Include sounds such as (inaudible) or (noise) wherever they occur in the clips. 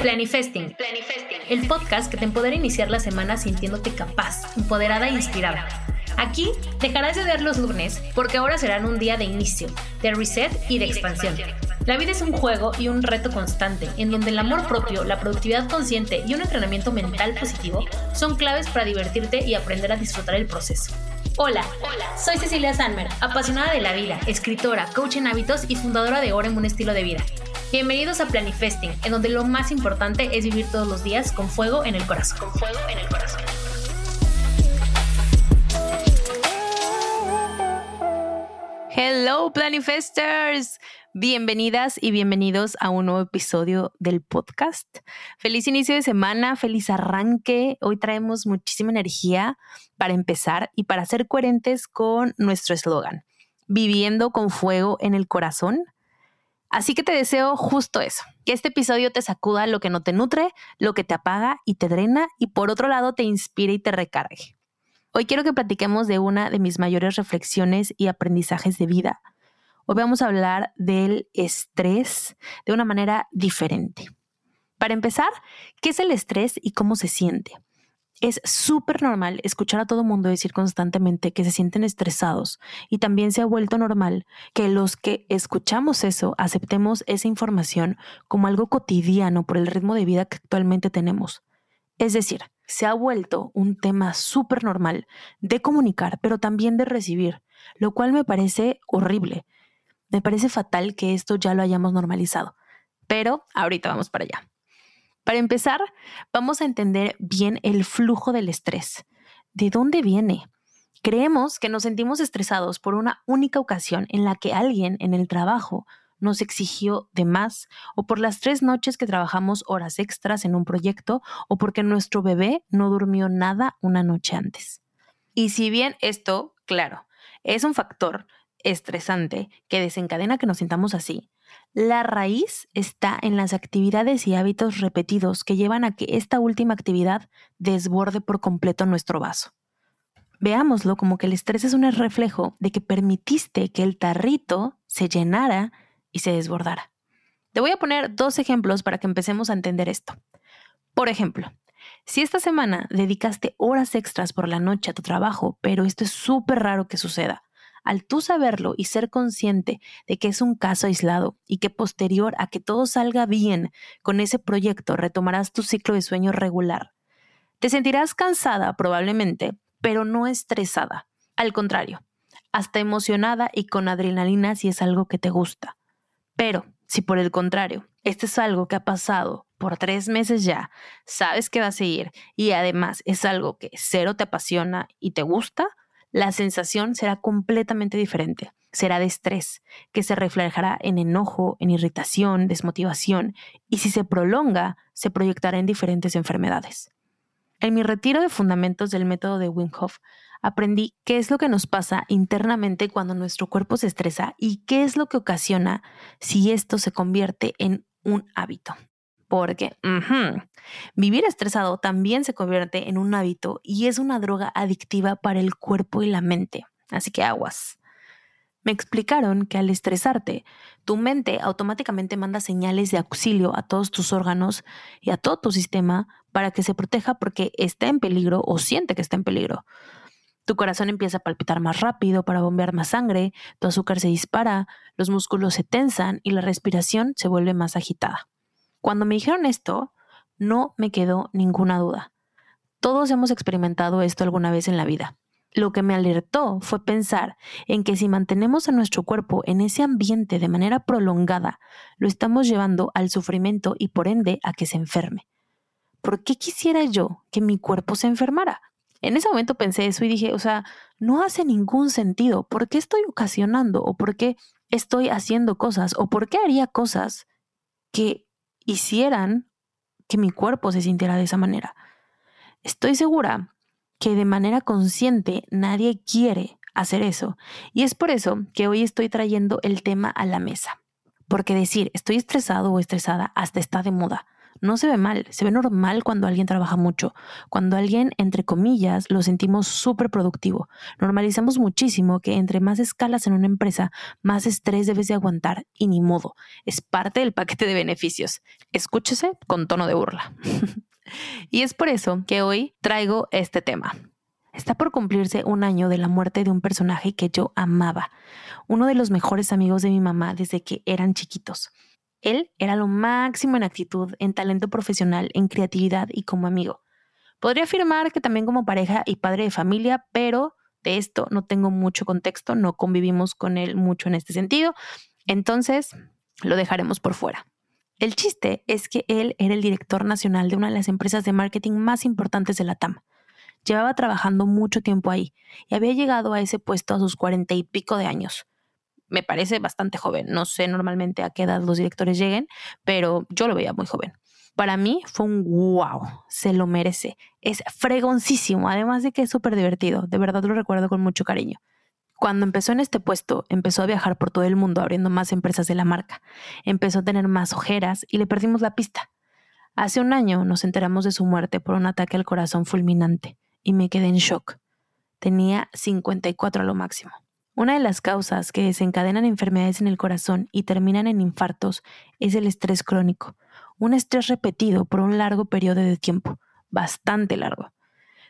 Planifesting. El podcast que te empodera iniciar la semana sintiéndote capaz, empoderada e inspirada. Aquí dejarás de ver los lunes porque ahora serán un día de inicio, de reset y de expansión. La vida es un juego y un reto constante, en donde el amor propio, la productividad consciente y un entrenamiento mental positivo son claves para divertirte y aprender a disfrutar el proceso. Hola, soy Cecilia Sanmer, apasionada de la vida, escritora, coach en hábitos y fundadora de Orem un estilo de vida. Bienvenidos a Planifesting, en donde lo más importante es vivir todos los días con fuego en el corazón. Con fuego en el corazón. Hello, Planifesters. Bienvenidas y bienvenidos a un nuevo episodio del podcast. Feliz inicio de semana, feliz arranque. Hoy traemos muchísima energía para empezar y para ser coherentes con nuestro eslogan, viviendo con fuego en el corazón Así que te deseo justo eso, que este episodio te sacuda lo que no te nutre, lo que te apaga y te drena y por otro lado te inspire y te recargue. Hoy quiero que platiquemos de una de mis mayores reflexiones y aprendizajes de vida. Hoy vamos a hablar del estrés de una manera diferente. Para empezar, ¿qué es el estrés y cómo se siente? Es súper normal escuchar a todo mundo decir constantemente que se sienten estresados y también se ha vuelto normal que los que escuchamos eso aceptemos esa información como algo cotidiano por el ritmo de vida que actualmente tenemos. Es decir, se ha vuelto un tema súper normal de comunicar, pero también de recibir, lo cual me parece horrible. Me parece fatal que esto ya lo hayamos normalizado. Pero ahorita vamos para allá. Para empezar, vamos a entender bien el flujo del estrés. ¿De dónde viene? Creemos que nos sentimos estresados por una única ocasión en la que alguien en el trabajo nos exigió de más, o por las tres noches que trabajamos horas extras en un proyecto, o porque nuestro bebé no durmió nada una noche antes. Y si bien esto, claro, es un factor estresante que desencadena que nos sintamos así, la raíz está en las actividades y hábitos repetidos que llevan a que esta última actividad desborde por completo nuestro vaso. Veámoslo como que el estrés es un reflejo de que permitiste que el tarrito se llenara y se desbordara. Te voy a poner dos ejemplos para que empecemos a entender esto. Por ejemplo, si esta semana dedicaste horas extras por la noche a tu trabajo, pero esto es súper raro que suceda, al tú saberlo y ser consciente de que es un caso aislado y que posterior a que todo salga bien con ese proyecto retomarás tu ciclo de sueño regular. Te sentirás cansada probablemente, pero no estresada. Al contrario, hasta emocionada y con adrenalina si es algo que te gusta. Pero si por el contrario, este es algo que ha pasado por tres meses ya, sabes que va a seguir y además es algo que cero te apasiona y te gusta, la sensación será completamente diferente. Será de estrés, que se reflejará en enojo, en irritación, desmotivación, y si se prolonga, se proyectará en diferentes enfermedades. En mi retiro de fundamentos del método de Wim aprendí qué es lo que nos pasa internamente cuando nuestro cuerpo se estresa y qué es lo que ocasiona si esto se convierte en un hábito porque vivir estresado también se convierte en un hábito y es una droga adictiva para el cuerpo y la mente. Así que aguas. Me explicaron que al estresarte, tu mente automáticamente manda señales de auxilio a todos tus órganos y a todo tu sistema para que se proteja porque está en peligro o siente que está en peligro. Tu corazón empieza a palpitar más rápido para bombear más sangre, tu azúcar se dispara, los músculos se tensan y la respiración se vuelve más agitada. Cuando me dijeron esto, no me quedó ninguna duda. Todos hemos experimentado esto alguna vez en la vida. Lo que me alertó fue pensar en que si mantenemos a nuestro cuerpo en ese ambiente de manera prolongada, lo estamos llevando al sufrimiento y por ende a que se enferme. ¿Por qué quisiera yo que mi cuerpo se enfermara? En ese momento pensé eso y dije, o sea, no hace ningún sentido. ¿Por qué estoy ocasionando o por qué estoy haciendo cosas o por qué haría cosas que hicieran que mi cuerpo se sintiera de esa manera. Estoy segura que de manera consciente nadie quiere hacer eso. Y es por eso que hoy estoy trayendo el tema a la mesa. Porque decir estoy estresado o estresada hasta está de moda. No se ve mal, se ve normal cuando alguien trabaja mucho, cuando alguien, entre comillas, lo sentimos súper productivo. Normalizamos muchísimo que entre más escalas en una empresa, más estrés debes de aguantar y ni modo, es parte del paquete de beneficios. Escúchese con tono de burla. (laughs) y es por eso que hoy traigo este tema. Está por cumplirse un año de la muerte de un personaje que yo amaba, uno de los mejores amigos de mi mamá desde que eran chiquitos. Él era lo máximo en actitud, en talento profesional, en creatividad y como amigo. Podría afirmar que también como pareja y padre de familia, pero de esto no tengo mucho contexto, no convivimos con él mucho en este sentido, entonces lo dejaremos por fuera. El chiste es que él era el director nacional de una de las empresas de marketing más importantes de la TAM. Llevaba trabajando mucho tiempo ahí y había llegado a ese puesto a sus cuarenta y pico de años me parece bastante joven. No sé normalmente a qué edad los directores lleguen, pero yo lo veía muy joven. Para mí fue un wow, se lo merece. Es fregoncísimo, además de que es súper divertido. De verdad lo recuerdo con mucho cariño. Cuando empezó en este puesto, empezó a viajar por todo el mundo abriendo más empresas de la marca. Empezó a tener más ojeras y le perdimos la pista. Hace un año nos enteramos de su muerte por un ataque al corazón fulminante y me quedé en shock. Tenía 54 a lo máximo. Una de las causas que desencadenan enfermedades en el corazón y terminan en infartos es el estrés crónico, un estrés repetido por un largo periodo de tiempo, bastante largo.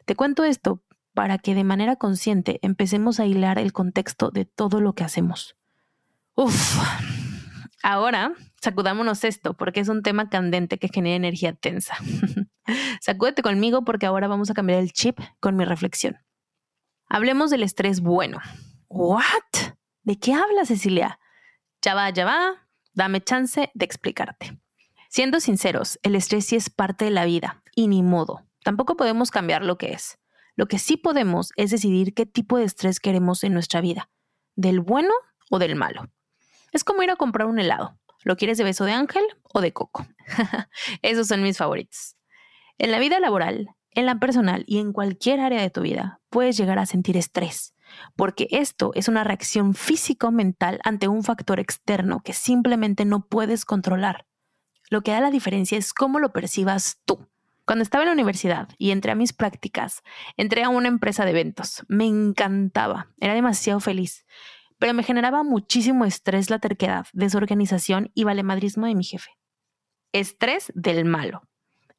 Te cuento esto para que de manera consciente empecemos a hilar el contexto de todo lo que hacemos. Uf, ahora sacudámonos esto porque es un tema candente que genera energía tensa. (laughs) Sacúdete conmigo porque ahora vamos a cambiar el chip con mi reflexión. Hablemos del estrés bueno, ¿What? ¿De qué habla Cecilia? Ya va, ya va. Dame chance de explicarte. Siendo sinceros, el estrés sí es parte de la vida y ni modo. Tampoco podemos cambiar lo que es. Lo que sí podemos es decidir qué tipo de estrés queremos en nuestra vida, del bueno o del malo. Es como ir a comprar un helado. ¿Lo quieres de beso de ángel o de coco? (laughs) Esos son mis favoritos. En la vida laboral, en la personal y en cualquier área de tu vida, puedes llegar a sentir estrés porque esto es una reacción físico-mental ante un factor externo que simplemente no puedes controlar. Lo que da la diferencia es cómo lo percibas tú. Cuando estaba en la universidad y entré a mis prácticas, entré a una empresa de eventos. Me encantaba, era demasiado feliz, pero me generaba muchísimo estrés la terquedad, desorganización y valemadrismo de mi jefe. Estrés del malo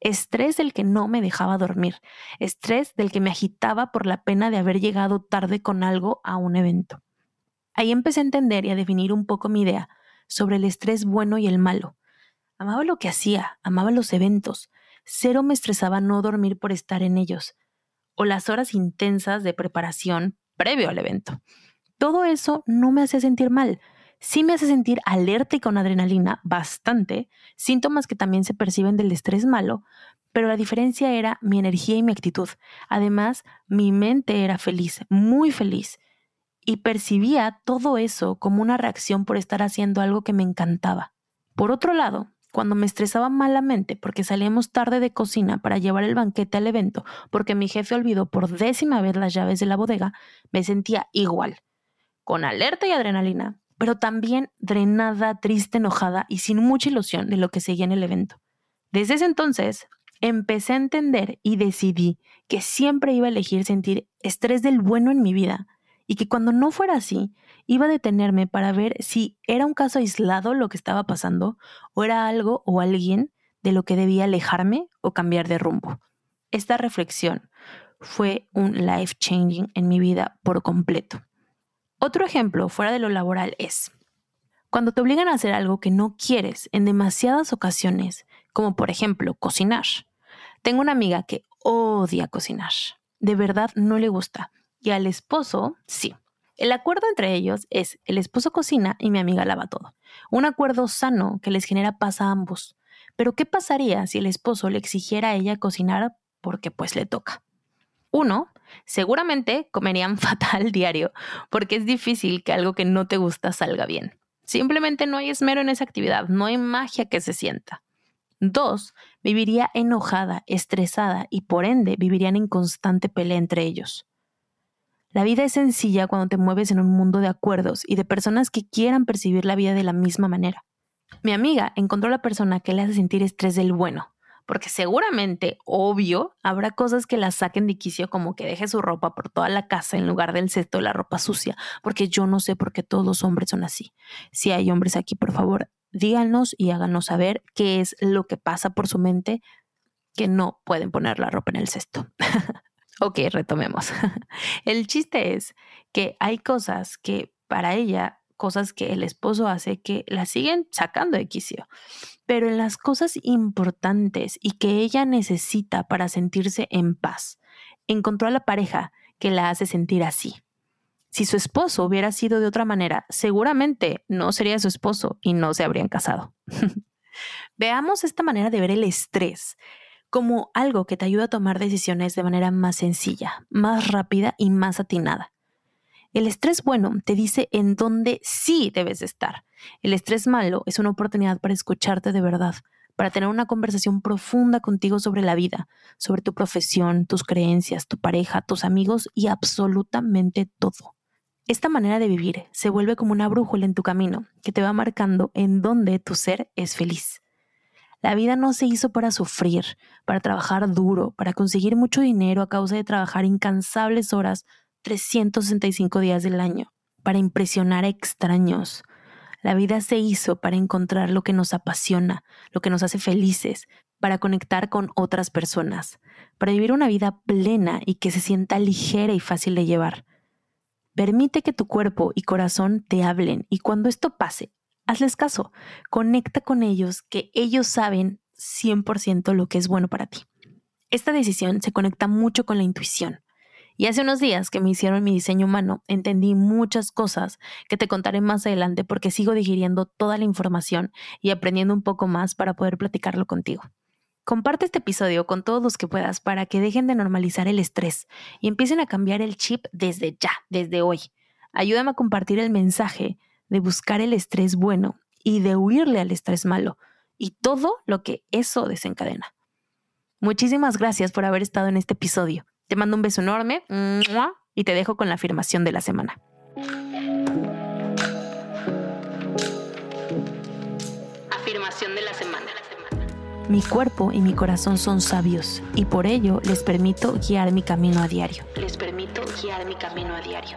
estrés del que no me dejaba dormir, estrés del que me agitaba por la pena de haber llegado tarde con algo a un evento. Ahí empecé a entender y a definir un poco mi idea sobre el estrés bueno y el malo. Amaba lo que hacía, amaba los eventos, cero me estresaba no dormir por estar en ellos, o las horas intensas de preparación previo al evento. Todo eso no me hacía sentir mal, sí me hace sentir alerta y con adrenalina bastante, síntomas que también se perciben del estrés malo, pero la diferencia era mi energía y mi actitud. Además, mi mente era feliz, muy feliz, y percibía todo eso como una reacción por estar haciendo algo que me encantaba. Por otro lado, cuando me estresaba malamente porque salíamos tarde de cocina para llevar el banquete al evento porque mi jefe olvidó por décima vez las llaves de la bodega, me sentía igual, con alerta y adrenalina, pero también drenada, triste, enojada y sin mucha ilusión de lo que seguía en el evento. Desde ese entonces, empecé a entender y decidí que siempre iba a elegir sentir estrés del bueno en mi vida y que cuando no fuera así, iba a detenerme para ver si era un caso aislado lo que estaba pasando o era algo o alguien de lo que debía alejarme o cambiar de rumbo. Esta reflexión fue un life changing en mi vida por completo. Otro ejemplo fuera de lo laboral es cuando te obligan a hacer algo que no quieres en demasiadas ocasiones, como por ejemplo cocinar. Tengo una amiga que odia cocinar. De verdad no le gusta. Y al esposo, sí. El acuerdo entre ellos es el esposo cocina y mi amiga lava todo. Un acuerdo sano que les genera paz a ambos. Pero ¿qué pasaría si el esposo le exigiera a ella cocinar porque pues le toca? Uno, seguramente comerían (laughs) fatal diario, porque es difícil que algo que no te gusta salga bien. Simplemente no hay esmero en esa actividad, no hay magia que se sienta. Dos, viviría enojada, estresada y por ende vivirían en constante pelea entre ellos. La vida es sencilla cuando te mueves en un mundo de acuerdos y de personas que quieran percibir la vida de la misma manera. Mi amiga encontró la persona que le hace sentir estrés del bueno, porque seguramente, obvio, habrá cosas que la saquen de quicio como que deje su ropa por toda la casa en lugar del cesto de la ropa sucia, porque yo no sé por qué todos los hombres son así. Si hay hombres aquí, por favor, díganos y háganos saber qué es lo que pasa por su mente que no pueden poner la ropa en el cesto. (laughs) ok, retomemos. (laughs) el chiste es que hay cosas que para ella cosas que el esposo hace que la siguen sacando de quicio. Pero en las cosas importantes y que ella necesita para sentirse en paz, encontró a la pareja que la hace sentir así. Si su esposo hubiera sido de otra manera, seguramente no sería su esposo y no se habrían casado. (laughs) Veamos esta manera de ver el estrés como algo que te ayuda a tomar decisiones de manera más sencilla, más rápida y más atinada. El estrés bueno te dice en dónde sí debes estar. El estrés malo es una oportunidad para escucharte de verdad, para tener una conversación profunda contigo sobre la vida, sobre tu profesión, tus creencias, tu pareja, tus amigos y absolutamente todo. Esta manera de vivir se vuelve como una brújula en tu camino que te va marcando en dónde tu ser es feliz. La vida no se hizo para sufrir, para trabajar duro, para conseguir mucho dinero a causa de trabajar incansables horas 365 días del año, para impresionar a extraños. La vida se hizo para encontrar lo que nos apasiona, lo que nos hace felices, para conectar con otras personas, para vivir una vida plena y que se sienta ligera y fácil de llevar. Permite que tu cuerpo y corazón te hablen y cuando esto pase, hazles caso, conecta con ellos que ellos saben 100% lo que es bueno para ti. Esta decisión se conecta mucho con la intuición. Y hace unos días que me hicieron mi diseño humano, entendí muchas cosas que te contaré más adelante porque sigo digiriendo toda la información y aprendiendo un poco más para poder platicarlo contigo. Comparte este episodio con todos los que puedas para que dejen de normalizar el estrés y empiecen a cambiar el chip desde ya, desde hoy. Ayúdame a compartir el mensaje de buscar el estrés bueno y de huirle al estrés malo y todo lo que eso desencadena. Muchísimas gracias por haber estado en este episodio. Te mando un beso enorme y te dejo con la afirmación de la semana. Afirmación de la semana. Mi cuerpo y mi corazón son sabios y por ello les permito guiar mi camino a diario. Les permito guiar mi camino a diario.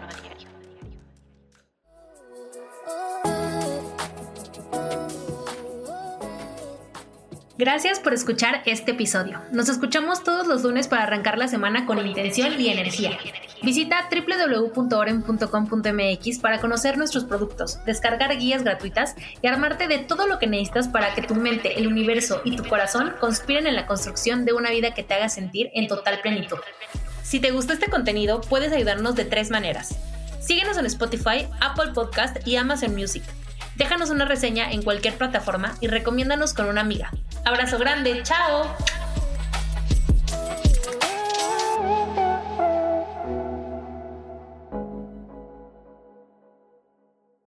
Gracias por escuchar este episodio. Nos escuchamos todos los lunes para arrancar la semana con, intención y energía. Visita www.oren.com.mx para conocer nuestros productos, descargar guías gratuitas y armarte de todo lo que necesitas para que tu mente, el universo y tu corazón conspiren en la construcción de una vida que te haga sentir en total plenitud. Si te gustó este contenido, puedes ayudarnos de tres maneras. Síguenos en Spotify, Apple Podcast y Amazon Music. Déjanos una reseña en cualquier plataforma y recomiéndanos con una amiga. Abrazo grande, chao.